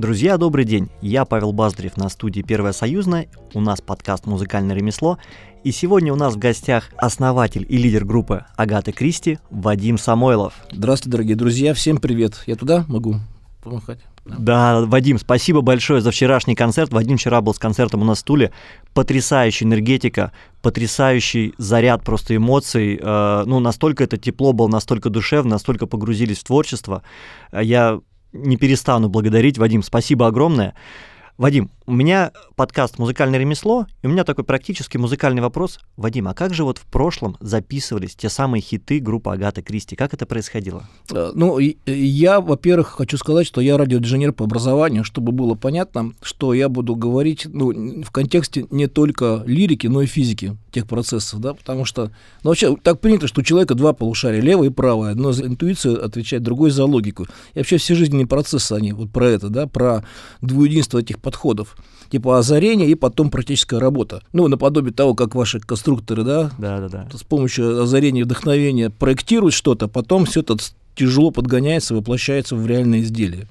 Друзья, добрый день. Я Павел Баздрев на студии «Первая союзная». У нас подкаст «Музыкальное ремесло». И сегодня у нас в гостях основатель и лидер группы Агаты Кристи Вадим Самойлов. Здравствуйте, дорогие друзья. Всем привет. Я туда могу помахать? Да, Вадим, спасибо большое за вчерашний концерт. Вадим вчера был с концертом у нас в Туле. Потрясающая энергетика, потрясающий заряд просто эмоций. Э, ну, настолько это тепло было, настолько душевно, настолько погрузились в творчество. Я не перестану благодарить. Вадим, спасибо огромное. Вадим, у меня подкаст «Музыкальное ремесло», и у меня такой практически музыкальный вопрос. Вадим, а как же вот в прошлом записывались те самые хиты группы Агаты Кристи? Как это происходило? Э, ну, я, во-первых, хочу сказать, что я радиоинженер по образованию, чтобы было понятно, что я буду говорить ну, в контексте не только лирики, но и физики тех процессов, да, потому что ну, вообще так принято, что у человека два полушария, левое и правое, одно за интуицию отвечает, другое за логику. И вообще все жизненные процессы, они вот про это, да, про двуединство этих подходов типа озарение и потом практическая работа. Ну, наподобие того, как ваши конструкторы, да, да, да, да. с помощью озарения и вдохновения проектируют что-то, потом все это тяжело подгоняется, воплощается в реальное изделие.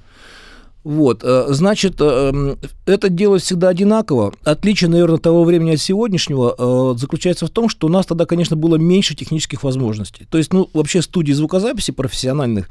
Вот, э, значит, э, это дело всегда одинаково. Отличие, наверное, того времени от сегодняшнего э, заключается в том, что у нас тогда, конечно, было меньше технических возможностей. То есть, ну, вообще студии звукозаписи профессиональных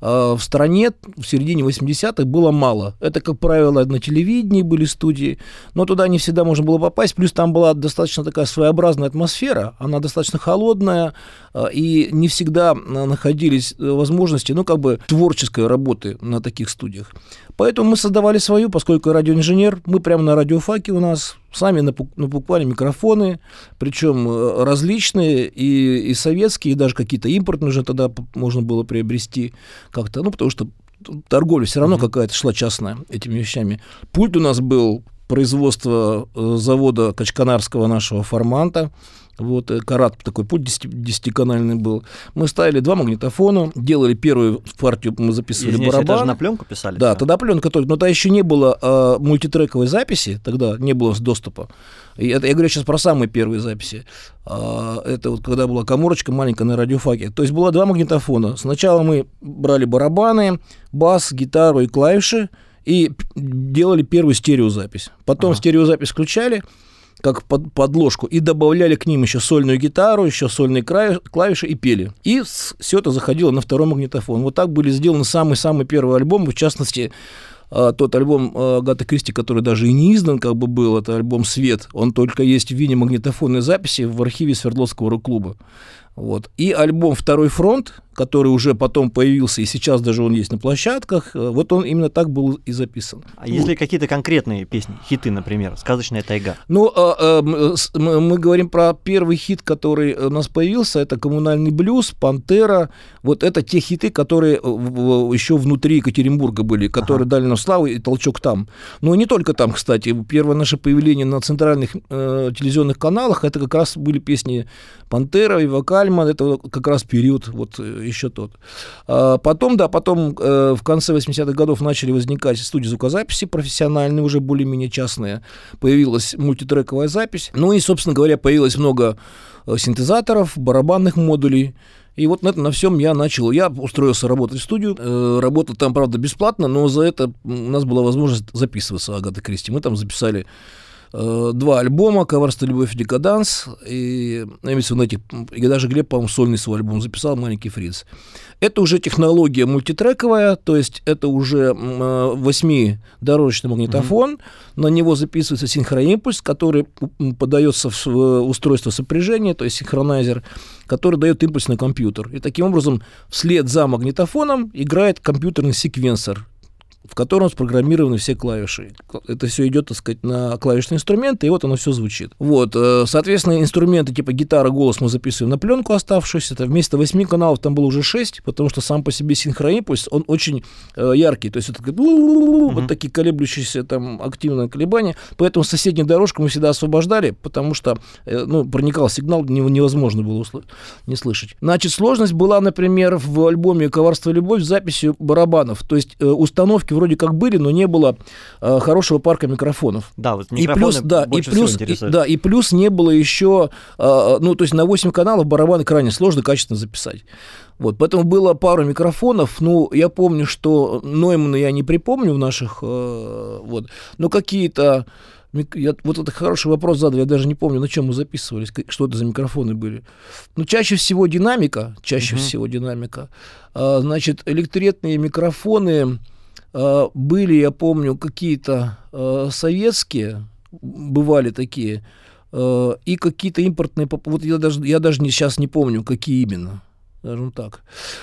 в стране в середине 80-х было мало. Это, как правило, на телевидении были студии, но туда не всегда можно было попасть. Плюс там была достаточно такая своеобразная атмосфера, она достаточно холодная, э, и не всегда э, находились возможности, ну, как бы творческой работы на таких студиях. Поэтому мы создавали свою, поскольку радиоинженер, мы прямо на радиофаке у нас сами напукали микрофоны, причем э, различные, и, и советские, и даже какие-то импортные уже тогда можно было приобрести как-то, ну, потому что торговля все равно mm-hmm. какая-то шла частная этими вещами. Пульт у нас был производства э, завода Качканарского нашего форманта, вот, э, карат такой путь десятиканальный был. Мы ставили два магнитофона, делали первую партию, мы записывали Извините, барабан. даже на пленку писали? Да, все? тогда пленка только, но тогда еще не было а, мультитрековой записи, тогда не было доступа. И это, я говорю сейчас про самые первые записи. А, это вот когда была коморочка маленькая на радиофаке. То есть было два магнитофона. Сначала мы брали барабаны, бас, гитару и клавиши, и делали первую стереозапись. Потом ага. стереозапись включали, как под, подложку, и добавляли к ним еще сольную гитару, еще сольные клавиши и пели. И все это заходило на второй магнитофон. Вот так были сделаны самый-самый первый альбом, в частности, а, тот альбом а, Гата Кристи, который даже и не издан, как бы был, это альбом «Свет», он только есть в виде магнитофонной записи в архиве Свердловского рок-клуба. Вот. И альбом «Второй фронт», который уже потом появился, и сейчас даже он есть на площадках, э, вот он именно так был и записан. А вот. если какие-то конкретные песни, хиты, например, «Сказочная тайга»? Ну, а, а, мы говорим про первый хит, который у нас появился, это «Коммунальный блюз», «Пантера», вот это те хиты, которые еще внутри Екатеринбурга были, которые ага. дали нам славу и толчок там. Но не только там, кстати, первое наше появление на центральных э, телевизионных каналах, это как раз были песни «Пантера» и «Вокальман», это как раз период вот э, еще тот. А потом, да, потом э, в конце 80-х годов начали возникать студии звукозаписи профессиональные, уже более-менее частные. Появилась мультитрековая запись. Ну и, собственно говоря, появилось много э, синтезаторов, барабанных модулей. И вот на, это, на всем я начал. Я устроился работать в студию. Э, работал там, правда, бесплатно, но за это у нас была возможность записываться Агата Кристи. Мы там записали Э, два альбома «Коварство, любовь и декаданс». И, я имею в виду, этих, и даже Глеб, по-моему, сольный свой альбом записал «Маленький фриц». Это уже технология мультитрековая, то есть это уже э, восьмидорожечный магнитофон, mm-hmm. на него записывается синхроимпульс, который подается в устройство сопряжения, то есть синхронайзер, который дает импульс на компьютер. И таким образом вслед за магнитофоном играет компьютерный секвенсор, в котором спрограммированы все клавиши. Это все идет, так сказать, на клавишные инструменты, и вот оно все звучит. Вот, э, соответственно, инструменты типа гитара, голос мы записываем на пленку оставшуюся. Это вместо 8 каналов там было уже 6, потому что сам по себе синхроимпульс, он очень э, яркий. То есть это вот такие колеблющиеся там активные колебания. Поэтому соседнюю дорожку мы всегда освобождали, потому что э, ну, проникал сигнал, невозможно было не слышать. Значит, сложность была, например, в альбоме «Коварство и любовь» с записью барабанов. То есть установки вроде как были, но не было э, хорошего парка микрофонов. Да, вот и плюс, да, и плюс, и, да, и плюс не было еще, э, ну, то есть на 8 каналов барабаны крайне сложно качественно записать. Вот, поэтому было пару микрофонов. Ну, я помню, что Ноймана я не припомню в наших, э, вот, но какие-то я, вот это хороший вопрос задал, я даже не помню, на чем мы записывались, что это за микрофоны были. Ну, чаще всего динамика, чаще uh-huh. всего динамика. А, значит, электретные микрофоны были, я помню, какие-то а, советские, бывали такие, а, и какие-то импортные, вот я даже, я даже сейчас не помню, какие именно скажем так.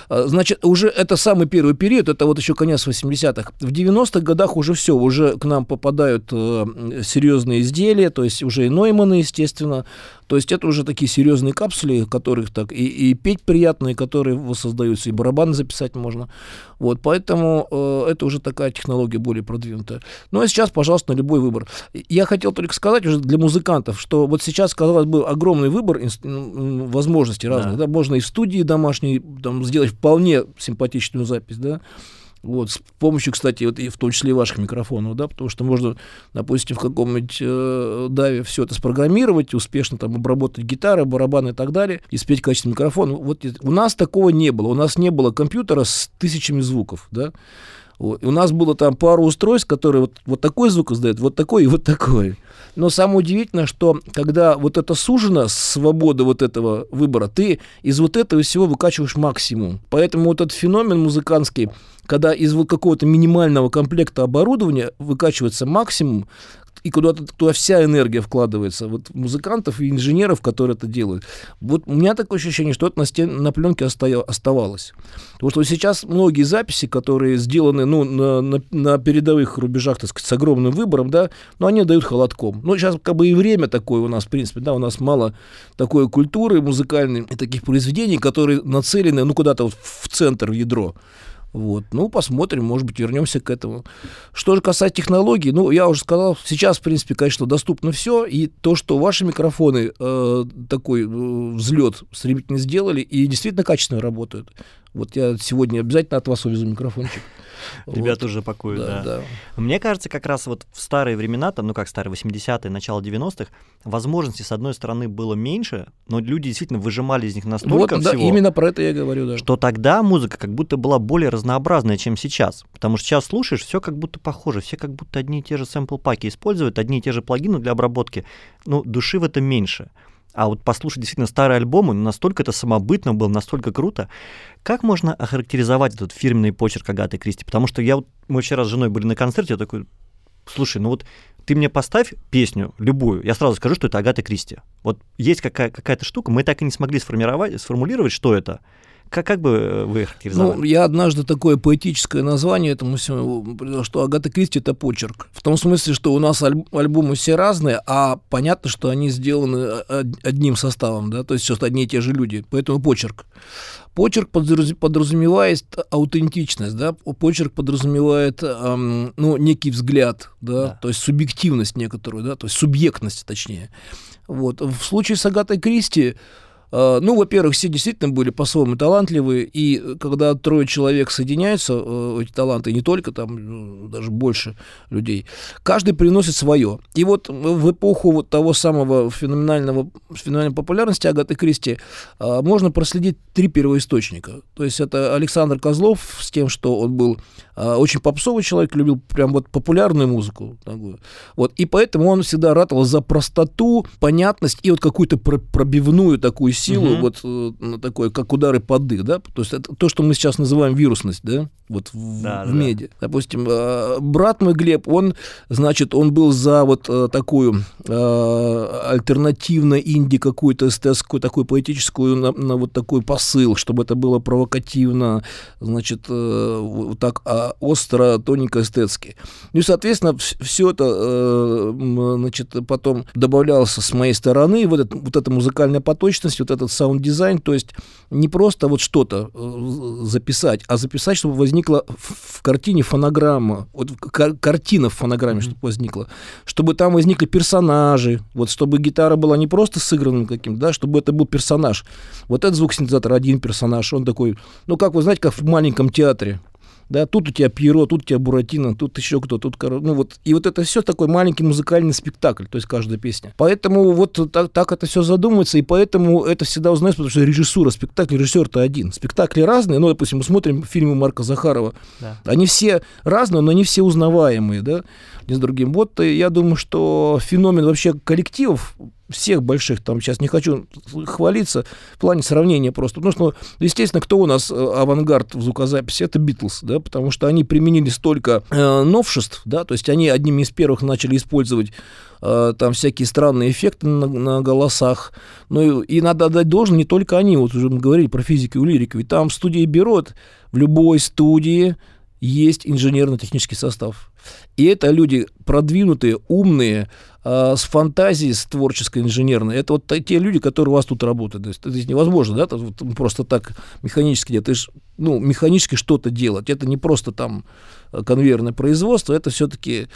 А, значит, уже это самый первый период, это вот еще конец 80-х. В 90-х годах уже все, уже к нам попадают э, серьезные изделия, то есть уже и Нойманы, естественно, то есть это уже такие серьезные капсули, которых так и, и петь приятные, которые воссоздаются, и барабаны записать можно. Вот, поэтому э, это уже такая технология более продвинутая. Ну а сейчас, пожалуйста, на любой выбор. Я хотел только сказать уже для музыкантов, что вот сейчас, казалось бы, огромный выбор возможностей разных. Да. Да, можно и в студии домашней там, сделать вполне симпатичную запись, да, вот, с помощью, кстати, вот, и в том числе и ваших микрофонов, да, потому что можно, допустим, в каком-нибудь э, даве все это спрограммировать, успешно там обработать гитары, барабаны и так далее, и спеть качественный микрофон. Вот у нас такого не было. У нас не было компьютера с тысячами звуков, да. У нас было там пару устройств, которые вот, вот такой звук издают, вот такой и вот такой. Но самое удивительное, что когда вот это сужено, свобода вот этого выбора, ты из вот этого всего выкачиваешь максимум. Поэтому вот этот феномен музыкантский, когда из вот какого-то минимального комплекта оборудования выкачивается максимум, и куда-то туда вся энергия вкладывается. Вот музыкантов и инженеров, которые это делают. Вот у меня такое ощущение, что это на, стен, на пленке оставалось. Потому что сейчас многие записи, которые сделаны ну, на, на, на передовых рубежах, так сказать, с огромным выбором, да, но они дают холодком. Ну, сейчас как бы и время такое у нас, в принципе, да, у нас мало такой культуры музыкальной и таких произведений, которые нацелены, ну, куда-то вот в центр, в ядро. Вот. Ну, посмотрим, может быть, вернемся к этому. Что же касается технологий, ну, я уже сказал, сейчас, в принципе, конечно, доступно все, и то, что ваши микрофоны э, такой э, взлет стремительно сделали, и действительно качественно работают. Вот я сегодня обязательно от вас увезу микрофончик. Ребята вот. уже пакуют, да, да. да. Мне кажется, как раз вот в старые времена, там, ну как старые 80-е, начало 90-х, возможностей, с одной стороны, было меньше, но люди действительно выжимали из них настолько вот, всего, да, именно про это я говорю, да. Что тогда музыка как будто была более разнообразная, чем сейчас. Потому что сейчас слушаешь, все как будто похоже, все как будто одни и те же сэмпл-паки используют, одни и те же плагины для обработки. Ну, души в этом меньше. А вот послушать действительно старые альбомы, ну, настолько это самобытно было, настолько круто. Как можно охарактеризовать этот фирменный почерк Агаты Кристи? Потому что я вот, мы вчера с женой были на концерте, я такой, слушай, ну вот ты мне поставь песню, любую, я сразу скажу, что это Агата Кристи. Вот есть какая- какая-то штука, мы так и не смогли сформировать, сформулировать, что это. Как, как бы э, вы характеризовали? Ну, я однажды такое поэтическое название этому всему, что Агата Кристи — это почерк. В том смысле, что у нас альб, альбомы все разные, а понятно, что они сделаны э, одним составом, да, то есть все одни и те же люди, поэтому почерк. Почерк подразумевает аутентичность, да, почерк подразумевает эм, ну, некий взгляд, да, да, то есть субъективность некоторую, да, то есть субъектность, точнее. Вот. В случае с Агатой Кристи ну, во-первых, все действительно были по-своему талантливые, и когда трое человек соединяются, э, эти таланты, не только там, ну, даже больше людей, каждый приносит свое. И вот в эпоху вот того самого феноменального, феноменальной популярности Агаты Кристи э, можно проследить три первоисточника. То есть это Александр Козлов с тем, что он был очень попсовый человек, любил прям вот популярную музыку. Вот, и поэтому он всегда ратовал за простоту, понятность и вот какую-то пробивную такую силу, угу. вот э, такое, как удары под дых, да, то есть это то, что мы сейчас называем вирусность, да, вот в, да, в да. меди. Допустим, э, брат мой Глеб, он, значит, он был за вот э, такую альтернативно инди какую-то эстетскую, такую поэтическую, на, на вот такой посыл, чтобы это было провокативно, значит, вот так а остро, тоненько эстетски. Ну и, соответственно, все это, значит, потом добавлялось с моей стороны, вот, это, вот эта музыкальная поточность, вот этот саунд-дизайн, то есть не просто вот что-то э, записать, а записать, чтобы возникла в картине фонограмма, вот картина в фонограмме, mm-hmm. чтобы возникла, чтобы там возникли персонажи, вот чтобы гитара была не просто сыгранным каким-то, да, чтобы это был персонаж. Вот этот звукосинтезатор один персонаж, он такой, ну как вы знаете, как в маленьком театре, да, тут у тебя Пьеро, тут у тебя Буратино, тут еще кто, тут, ну вот, и вот это все такой маленький музыкальный спектакль, то есть каждая песня. Поэтому вот так, так это все задумывается, и поэтому это всегда узнаешь, потому что режиссура спектакля, режиссер-то один. Спектакли разные, ну, допустим, мы смотрим фильмы Марка Захарова, да. они все разные, но они все узнаваемые, да, один с другим. Вот э, я думаю, что феномен вообще коллективов всех больших, там сейчас. Не хочу хвалиться в плане сравнения просто, потому что, естественно, кто у нас э, авангард в звукозаписи, это Битлз, да, потому что они применили столько э, новшеств, да, то есть они одними из первых начали использовать э, там всякие странные эффекты на, на голосах, ну и, и надо отдать должное не только они, вот уже мы говорили про физику и лирику, ведь там в студии Берот, в любой студии есть инженерно-технический состав. И это люди продвинутые, умные, э, с фантазией, с творческой, инженерной. Это вот те люди, которые у вас тут работают. То есть это невозможно, да, просто так механически делать. Ты ж, ну, механически что-то делать. Это не просто там конвейерное производство, это все-таки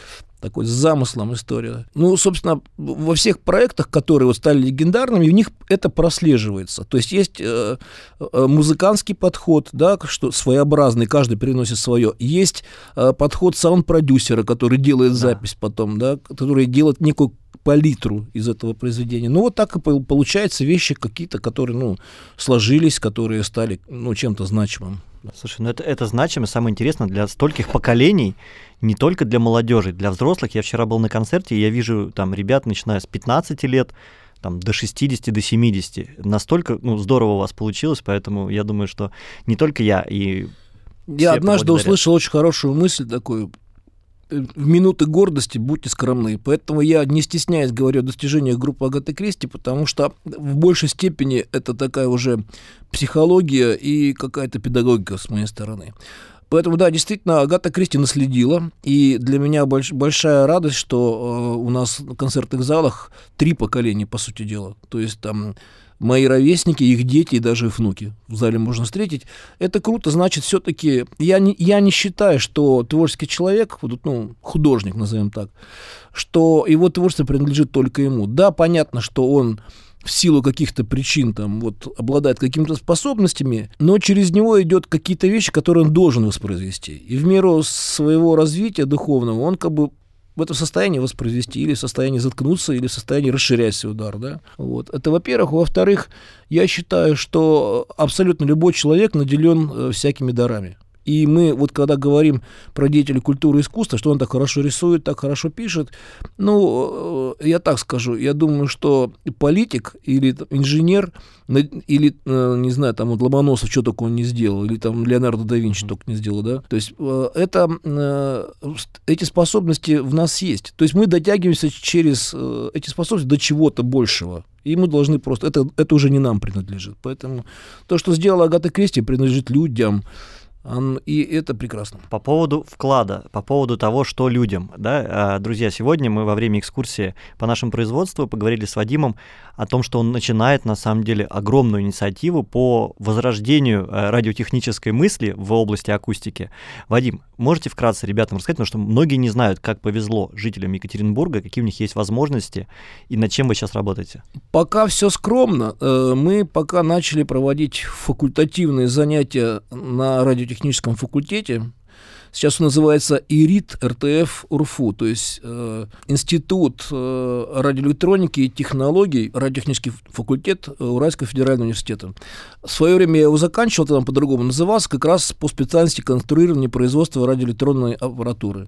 такой с замыслом история. Ну, собственно, во всех проектах, которые вот стали легендарными, в них это прослеживается. То есть есть э, э, музыкантский подход, да, что своеобразный, каждый приносит свое. Есть э, подход саунд-продюсера, который делает да. запись потом, да, который делает некую палитру из этого произведения. Ну, вот так и получаются вещи какие-то, которые, ну, сложились, которые стали, ну, чем-то значимым. Слушай, ну это, это значимо, самое интересное для стольких поколений, не только для молодежи, для взрослых. Я вчера был на концерте, и я вижу там ребят, начиная с 15 лет, там, до 60, до 70. Настолько ну, здорово у вас получилось, поэтому я думаю, что не только я, и я однажды услышал очень хорошую мысль такую в минуты гордости будьте скромны. Поэтому я не стесняюсь говорю о достижениях группы Агаты Кристи, потому что в большей степени это такая уже психология и какая-то педагогика с моей стороны. Поэтому, да, действительно, Агата Кристи наследила, и для меня больш, большая радость, что э, у нас в концертных залах три поколения, по сути дела. То есть там мои ровесники, их дети и даже их внуки в зале можно встретить. Это круто, значит, все-таки я не, я не считаю, что творческий человек, ну, художник, назовем так, что его творчество принадлежит только ему. Да, понятно, что он в силу каких-то причин там вот обладает какими-то способностями, но через него идет какие-то вещи, которые он должен воспроизвести. И в меру своего развития духовного он как бы в этом состоянии воспроизвести, или в состоянии заткнуться, или в состоянии расширять свой удар. Да? Вот. Это во-первых. Во-вторых, я считаю, что абсолютно любой человек наделен э, всякими дарами. И мы вот когда говорим про деятеля культуры и искусства, что он так хорошо рисует, так хорошо пишет, ну, э, я так скажу, я думаю, что политик или инженер, или, э, не знаю, там вот Ломоносов что только он не сделал, или там Леонардо да Винчи только не сделал, да, то есть э, это, эти способности в нас есть. То есть мы дотягиваемся через эти способности до чего-то большего. И мы должны просто... Это, это уже не нам принадлежит. Поэтому то, что сделала Агата Кристи, принадлежит людям, и это прекрасно. По поводу вклада, по поводу того, что людям. Да? А, друзья, сегодня мы во время экскурсии по нашему производству поговорили с Вадимом о том, что он начинает на самом деле огромную инициативу по возрождению э, радиотехнической мысли в области акустики. Вадим, можете вкратце ребятам рассказать, потому что многие не знают, как повезло жителям Екатеринбурга, какие у них есть возможности и над чем вы сейчас работаете? Пока все скромно. Э, мы пока начали проводить факультативные занятия на радиотехническом факультете Сейчас он называется ИРИТ РТФ УРФУ, то есть э, Институт э, радиоэлектроники и технологий, радиотехнический факультет Уральского федерального университета. В свое время я его заканчивал, там по-другому назывался, как раз по специальности конструирования и производства радиоэлектронной аппаратуры.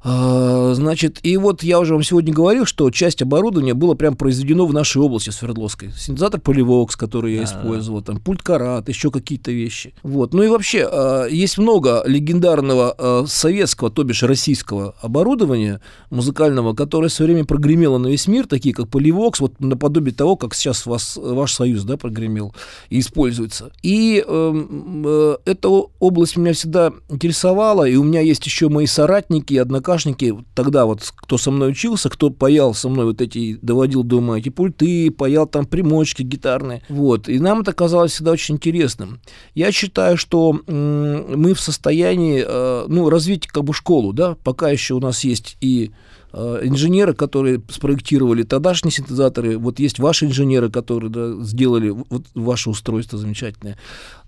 А, значит, и вот я уже вам сегодня говорил, что часть оборудования было прям произведено в нашей области Свердловской. Синтезатор Поливокс, который я использовал, там пульт Карат, еще какие-то вещи. Вот. Ну и вообще, а, есть много легендарного а, советского, то бишь российского оборудования музыкального, которое все время прогремело на весь мир, такие как Поливокс, вот наподобие того, как сейчас вас, ваш союз да, прогремел и используется. И эм, э, эта область меня всегда интересовала, и у меня есть еще мои соратники, однако однокашники, тогда вот кто со мной учился, кто паял со мной вот эти, доводил до ума эти пульты, паял там примочки гитарные, вот, и нам это казалось всегда очень интересным. Я считаю, что мы в состоянии, э, ну, развить как бы школу, да, пока еще у нас есть и инженеры, которые спроектировали тогдашние синтезаторы, вот есть ваши инженеры, которые да, сделали вот ваше устройство замечательное.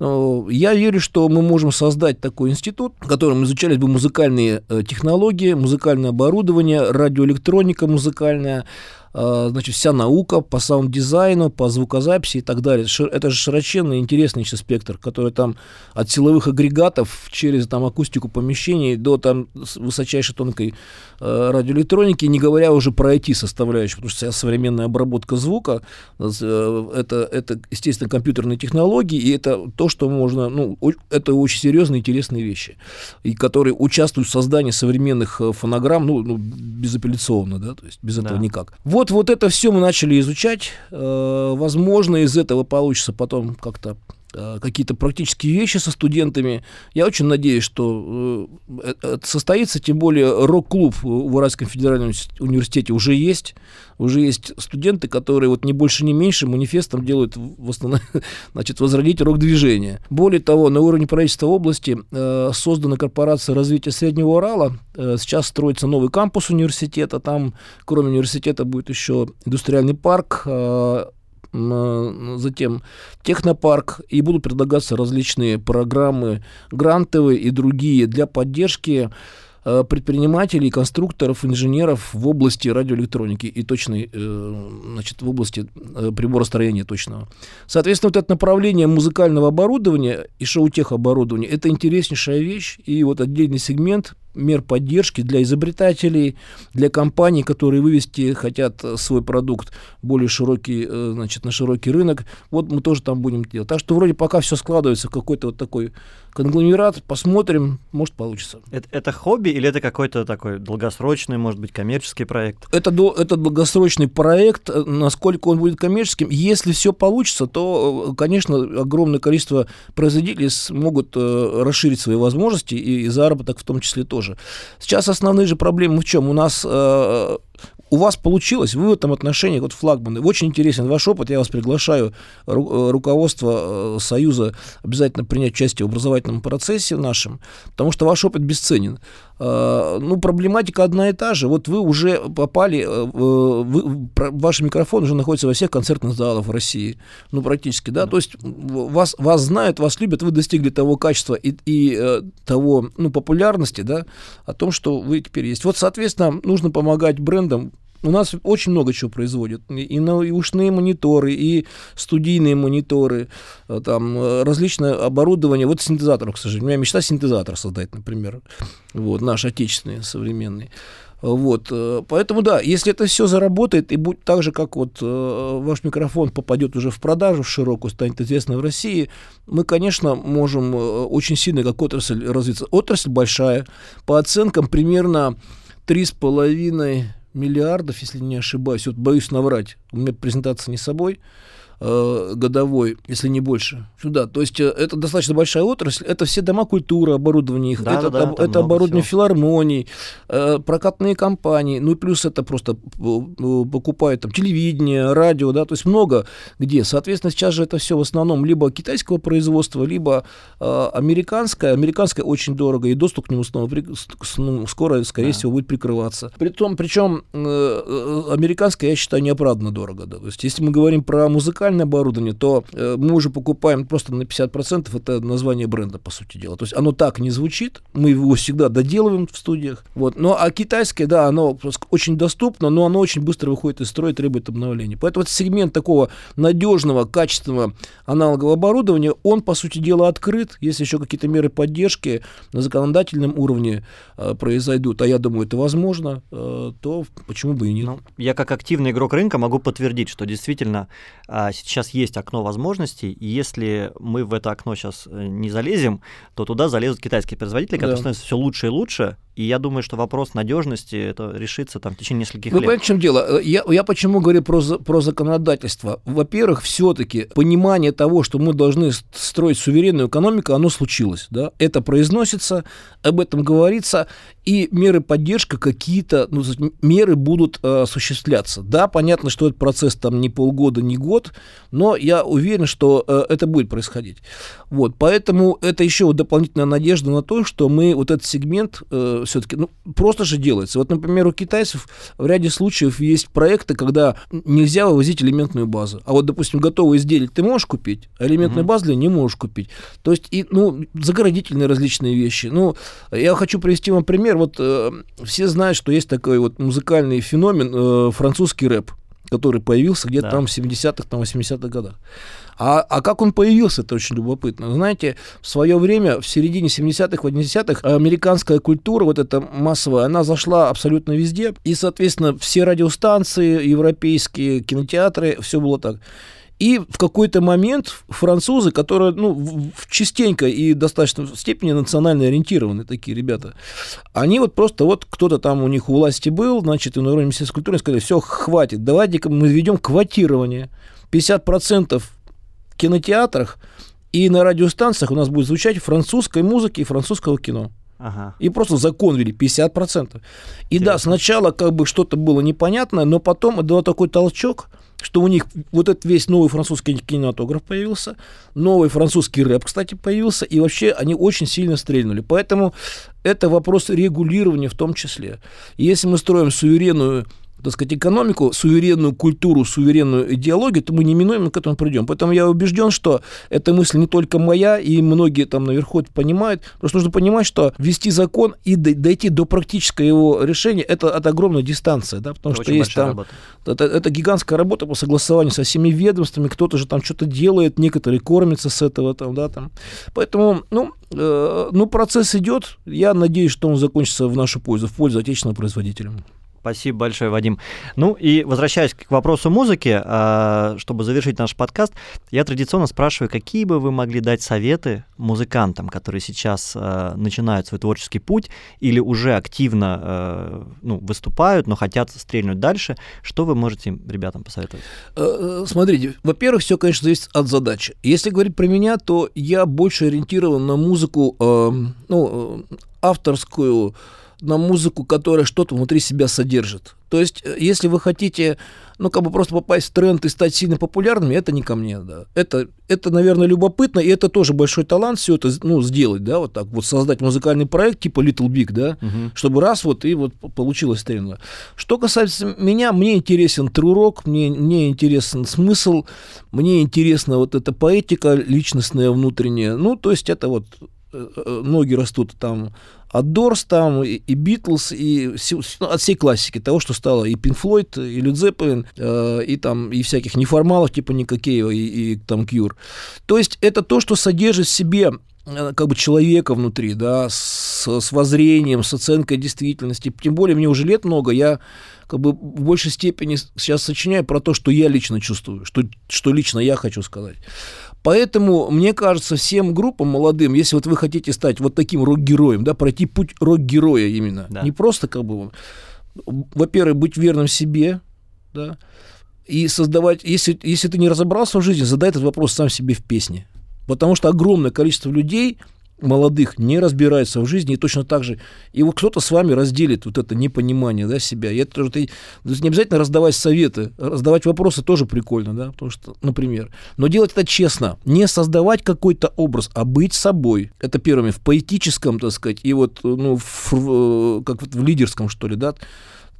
Я верю, что мы можем создать такой институт, в котором изучались бы музыкальные э, технологии, музыкальное оборудование, радиоэлектроника музыкальная, значит, вся наука по саунд-дизайну, по звукозаписи и так далее. Это же широченный, интересный еще спектр, который там от силовых агрегатов через там акустику помещений до там высочайшей тонкой э, радиоэлектроники, не говоря уже про IT-составляющую, потому что современная обработка звука, э, это, это, естественно, компьютерные технологии, и это то, что можно, ну, это очень серьезные, интересные вещи, и которые участвуют в создании современных э, фонограмм, ну, ну безапелляционно, да, то есть без этого да. никак. Вот вот, вот это все мы начали изучать. Э, возможно, из этого получится потом как-то какие-то практические вещи со студентами. Я очень надеюсь, что э, это состоится, тем более рок-клуб в Уральском федеральном университете уже есть уже есть студенты, которые вот не больше, не меньше манифестом делают в основном, значит, возродить рок-движение. Более того, на уровне правительства области э, создана корпорация развития Среднего Урала. Э, сейчас строится новый кампус университета. Там, кроме университета, будет еще индустриальный парк, э, затем технопарк, и будут предлагаться различные программы грантовые и другие для поддержки Э, предпринимателей, конструкторов, инженеров в области радиоэлектроники и точной, э, значит, в области э, приборостроения точного. Соответственно, вот это направление музыкального оборудования и шоу-тех оборудования – это интереснейшая вещь, и вот отдельный сегмент мер поддержки для изобретателей, для компаний, которые вывести хотят свой продукт более широкий, значит, на широкий рынок. Вот мы тоже там будем делать. Так что вроде пока все складывается в какой-то вот такой конгломерат, посмотрим, может получится. Это, это хобби или это какой-то такой долгосрочный, может быть, коммерческий проект? Это, это долгосрочный проект, насколько он будет коммерческим. Если все получится, то, конечно, огромное количество производителей смогут э, расширить свои возможности и заработок в том числе тоже. Сейчас основные же проблемы в чем? У нас э, у вас получилось, вы в этом отношении, вот флагманы, очень интересен ваш опыт, я вас приглашаю, ру, руководство э, Союза обязательно принять участие в образовательном процессе нашем, потому что ваш опыт бесценен. Э, ну, проблематика одна и та же. Вот вы уже попали, э, вы, ваш микрофон уже находится во всех концертных залах в России, ну, практически, да, то есть вас, вас знают, вас любят, вы достигли того качества и, и того, ну, популярности, да, о том, что вы теперь есть. Вот, соответственно, нужно помогать брендам у нас очень много чего производят. И, и, и ушные мониторы, и студийные мониторы, э, там э, различное оборудование. Вот синтезатор, к сожалению. У меня мечта синтезатор создать, например. Вот, наш отечественный, современный. Вот, э, поэтому да, если это все заработает и будет так же, как вот ваш микрофон попадет уже в продажу в широкую, станет известно в России, мы, конечно, можем очень сильно как отрасль развиться. Отрасль большая, по оценкам примерно три с половиной миллиардов, если не ошибаюсь. Вот боюсь наврать. У меня презентация не с собой э, годовой, если не больше. Да, то есть э, это достаточно большая отрасль. Это все дома культуры, оборудование их, да, это, да, да, это оборудование всего. филармоний, э, прокатные компании, ну и плюс это просто покупают там телевидение, радио, да, то есть много где. Соответственно, сейчас же это все в основном либо китайского производства, либо э, американское. Американское очень дорого, и доступ к нему снова, ну, скоро, скорее да. всего, будет прикрываться. Притом, причем э, американское, я считаю, неоправданно дорого. Да. То есть, если мы говорим про музыкальное музыкальное оборудование, то э, мы уже покупаем просто на 50%, это название бренда, по сути дела. То есть оно так не звучит, мы его всегда доделываем в студиях. Вот. Ну, а китайское, да, оно очень доступно, но оно очень быстро выходит из строя, требует обновления. Поэтому вот сегмент такого надежного, качественного аналогового оборудования, он, по сути дела, открыт. Если еще какие-то меры поддержки на законодательном уровне э, произойдут, а я думаю, это возможно, э, то почему бы и нет. Ну, я как активный игрок рынка могу подтвердить, что действительно э, сейчас есть окно возможностей, и если мы в это окно сейчас э, не залезем, то туда залезут китайские производители, которые да. становятся все лучше и лучше, и я думаю, что вопрос надежности это решится там в течение нескольких Вы лет. Вы понимаете, в чем дело? Э, я, я почему говорю про, про законодательство? Во-первых, все-таки понимание того, что мы должны строить суверенную экономику, оно случилось. Да? Это произносится, об этом говорится, и меры поддержки какие-то, ну, меры будут э, осуществляться. Да, понятно, что этот процесс там не полгода, не год, но я уверен, что э, это будет происходить. Вот, поэтому это еще дополнительная надежда на то, что мы вот этот сегмент э, все-таки, ну, просто же делается. Вот, например, у китайцев в ряде случаев есть проекты, когда нельзя вывозить элементную базу. А вот, допустим, готовые изделия ты можешь купить, а элементную mm-hmm. базу не можешь купить. То есть, и, ну, заградительные различные вещи. Ну, я хочу привести вам пример. Вот э, все знают, что есть такой вот музыкальный феномен э, французский рэп который появился где-то да. там в 70-х, там 80-х годах. А, а как он появился, это очень любопытно. Знаете, в свое время, в середине 70-х, 80-х, американская культура, вот эта массовая, она зашла абсолютно везде. И, соответственно, все радиостанции, европейские кинотеатры, все было так. И в какой-то момент французы, которые ну, частенько и достаточно в степени национально ориентированы такие ребята, они вот просто вот кто-то там у них у власти был, значит, и на уровне Министерства культуры сказали, все, хватит, давайте-ка мы введем квотирование. 50% кинотеатрах и на радиостанциях у нас будет звучать французской музыки и французского кино. Ага. И просто закон ввели 50%. И Интересно. да, сначала как бы что-то было непонятное, но потом дало такой толчок, что у них вот этот весь новый французский кинематограф появился, новый французский рэп, кстати, появился, и вообще они очень сильно стрельнули. Поэтому это вопрос регулирования в том числе. Если мы строим суверенную так сказать, экономику, суверенную культуру, суверенную идеологию, то мы неминуемо к этому придем. Поэтому я убежден, что эта мысль не только моя, и многие там наверху это понимают. Просто нужно понимать, что ввести закон и дойти до практического его решения, это, это огромная дистанция, да, потому это что есть там... Это, это гигантская работа по согласованию со всеми ведомствами, кто-то же там что-то делает, некоторые кормятся с этого, там, да, там. Поэтому, ну, э, ну, процесс идет, я надеюсь, что он закончится в нашу пользу, в пользу отечественного производителя. Спасибо большое, Вадим. Ну и возвращаясь к вопросу музыки, а, чтобы завершить наш подкаст, я традиционно спрашиваю, какие бы вы могли дать советы музыкантам, которые сейчас а, начинают свой творческий путь или уже активно а, ну, выступают, но хотят стрельнуть дальше. Что вы можете ребятам посоветовать? Э, э, смотрите, во-первых, все, конечно, зависит от задачи. Если говорить про меня, то я больше ориентирован на музыку, ну, авторскую, на музыку, которая что-то внутри себя содержит. То есть, э, если вы хотите, ну, как бы просто попасть в тренд и стать сильно популярными, это не ко мне, да. Это, это, наверное, любопытно, и это тоже большой талант все это, ну, сделать, да, вот так, вот создать музыкальный проект типа Little Big, да, угу. чтобы раз вот и вот получилось тренда. Что касается меня, мне интересен трурок, мне, мне интересен смысл, мне интересна вот эта поэтика личностная, внутренняя, ну, то есть это вот ноги растут там от Дорс там, и, и Битлз, и все, ну, от всей классики, того, что стало и Пин Флойд, и Лид Зеппелин, э, и там, и всяких неформалов, типа Никакеева, и, и там Кьюр. То есть это то, что содержит в себе э, как бы человека внутри, да, с, с воззрением, с оценкой действительности. Тем более мне уже лет много, я как бы в большей степени сейчас сочиняю про то, что я лично чувствую, что, что лично я хочу сказать. Поэтому, мне кажется, всем группам молодым, если вот вы хотите стать вот таким рок-героем, да, пройти путь рок-героя именно, да. не просто как бы, во-первых, быть верным себе, да, и создавать, если, если ты не разобрался в жизни, задай этот вопрос сам себе в песне. Потому что огромное количество людей молодых не разбирается в жизни, и точно так же, и вот кто-то с вами разделит вот это непонимание да, себя. И это тоже, ты, не обязательно раздавать советы, раздавать вопросы тоже прикольно, да, потому что, например, но делать это честно, не создавать какой-то образ, а быть собой. Это первыми в поэтическом, так сказать, и вот, ну, в, э, как вот в лидерском, что ли, да,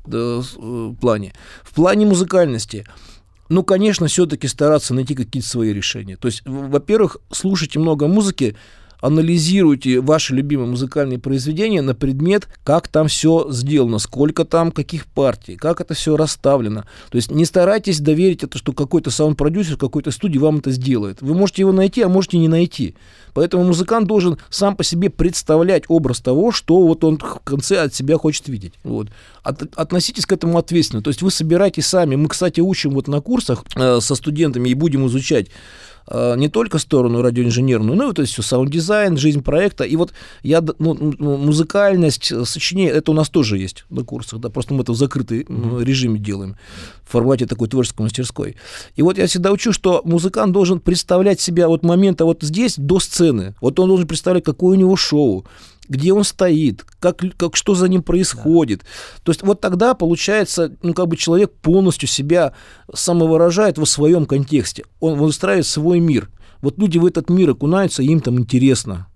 да, э, плане. В плане музыкальности ну, конечно, все-таки стараться найти какие-то свои решения. То есть, во-первых, слушайте много музыки, анализируйте ваши любимые музыкальные произведения на предмет, как там все сделано, сколько там каких партий, как это все расставлено. То есть не старайтесь доверить это, что какой-то саунд-продюсер какой-то студии вам это сделает. Вы можете его найти, а можете не найти. Поэтому музыкант должен сам по себе представлять образ того, что вот он в конце от себя хочет видеть. Вот. От, относитесь к этому ответственно. То есть вы собираете сами. Мы, кстати, учим вот на курсах э, со студентами и будем изучать не только сторону радиоинженерную, но и то есть все саунд-дизайн, жизнь проекта. И вот я, ну, музыкальность, э, сочинение, это у нас тоже есть на курсах, да, просто мы это в закрытом mm-hmm. режиме делаем, в формате такой творческой мастерской. И вот я всегда учу, что музыкант должен представлять себя вот момента вот здесь до сцены. Вот он должен представлять, какое у него шоу, где он стоит, как, как, что за ним происходит. Да. То есть вот тогда получается, ну, как бы человек полностью себя самовыражает в своем контексте. Он выстраивает свой мир. Вот люди в этот мир окунаются, им там интересно.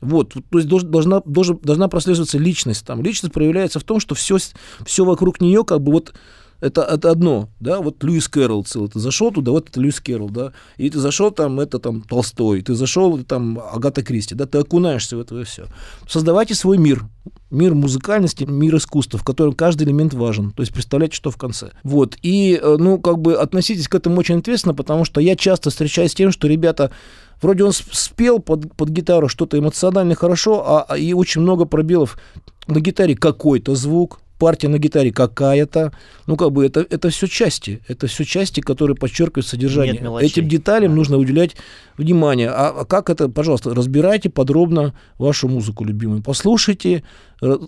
Вот, то есть должна, должна, должна прослеживаться личность. Там личность проявляется в том, что все, все вокруг нее как бы вот это, это одно, да, вот Льюис Кэрролл целый, ты зашел туда, вот это Льюис Кэрролл, да, и ты зашел там, это там Толстой, ты зашел там Агата Кристи, да, ты окунаешься в это все. Создавайте свой мир, мир музыкальности, мир искусства, в котором каждый элемент важен, то есть представляйте, что в конце. Вот, и, э, ну, как бы относитесь к этому очень ответственно, потому что я часто встречаюсь с тем, что ребята Вроде он спел под, под гитару что-то эмоционально хорошо, а, а и очень много пробелов. На гитаре какой-то звук, партия на гитаре какая-то. Ну, как бы это, это все части. Это все части, которые подчеркивают содержание. Нет Этим деталям да. нужно уделять внимание. А, а как это, пожалуйста, разбирайте подробно вашу музыку любимую. Послушайте,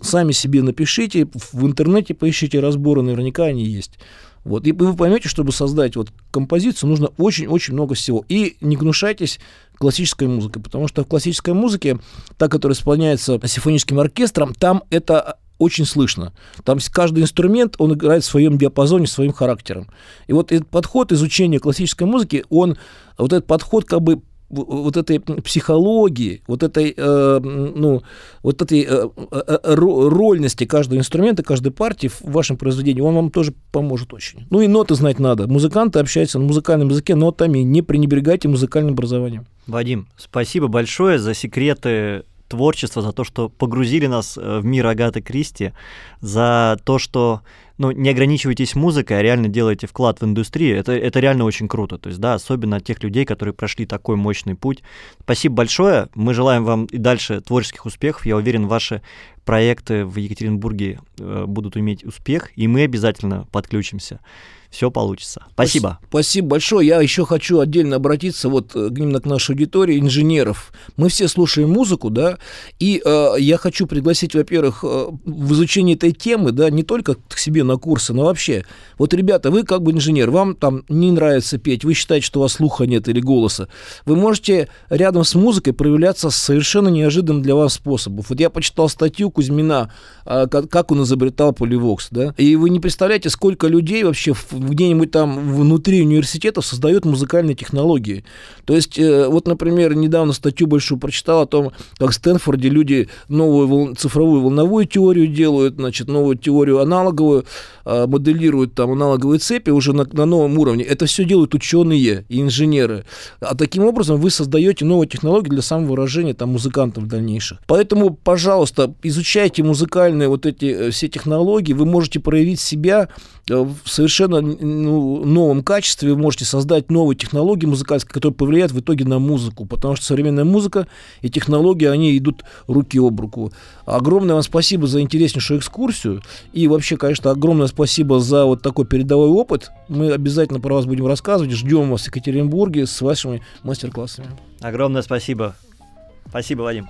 сами себе напишите, в интернете поищите разборы, наверняка они есть. Вот. И вы поймете, чтобы создать вот композицию, нужно очень-очень много всего. И не гнушайтесь классической музыкой, потому что в классической музыке, та, которая исполняется симфоническим оркестром, там это очень слышно. Там каждый инструмент, он играет в своем диапазоне, своим характером. И вот этот подход изучения классической музыки, он, вот этот подход как бы вот этой психологии, вот этой, э, ну, вот этой э, э, э рольности каждого инструмента, каждой партии в вашем произведении, он вам тоже поможет очень. Ну и ноты знать надо. Музыканты общаются на музыкальном языке нотами, не пренебрегайте музыкальным образованием. Вадим, спасибо большое за секреты творчество, за то, что погрузили нас э, в мир Агаты Кристи, за то, что ну, не ограничивайтесь музыкой, а реально делаете вклад в индустрию. Это, это реально очень круто. То есть, да, особенно от тех людей, которые прошли такой мощный путь. Спасибо большое. Мы желаем вам и дальше творческих успехов. Я уверен, ваши проекты в Екатеринбурге э, будут иметь успех, и мы обязательно подключимся все получится. Спасибо. Спасибо большое. Я еще хочу отдельно обратиться вот э, именно к нашей аудитории инженеров. Мы все слушаем музыку, да, и э, я хочу пригласить, во-первых, э, в изучение этой темы, да, не только к себе на курсы, но вообще. Вот, ребята, вы как бы инженер, вам там не нравится петь, вы считаете, что у вас слуха нет или голоса. Вы можете рядом с музыкой проявляться совершенно неожиданным для вас способом. Вот я почитал статью Кузьмина, э, как он изобретал поливокс, да, и вы не представляете, сколько людей вообще где-нибудь там внутри университетов создает музыкальные технологии. То есть, э, вот, например, недавно статью большую прочитал о том, как в Стэнфорде люди новую цифровую волновую теорию делают, значит, новую теорию аналоговую, а, моделируют там аналоговые цепи уже на, на новом уровне. Это все делают ученые и инженеры. А таким образом вы создаете новые технологии для самовыражения там музыкантов дальнейших. Поэтому, пожалуйста, изучайте музыкальные вот эти э, все технологии, вы можете проявить себя э, в совершенно ну, новом качестве, вы можете создать новые технологии музыкальные, которые повлияют в итоге на музыку, потому что современная музыка и технологии, они идут руки об руку. Огромное вам спасибо за интереснейшую экскурсию, и вообще, конечно, огромное спасибо за вот такой передовой опыт. Мы обязательно про вас будем рассказывать, ждем вас в Екатеринбурге с вашими мастер-классами. Огромное спасибо. Спасибо, Вадим.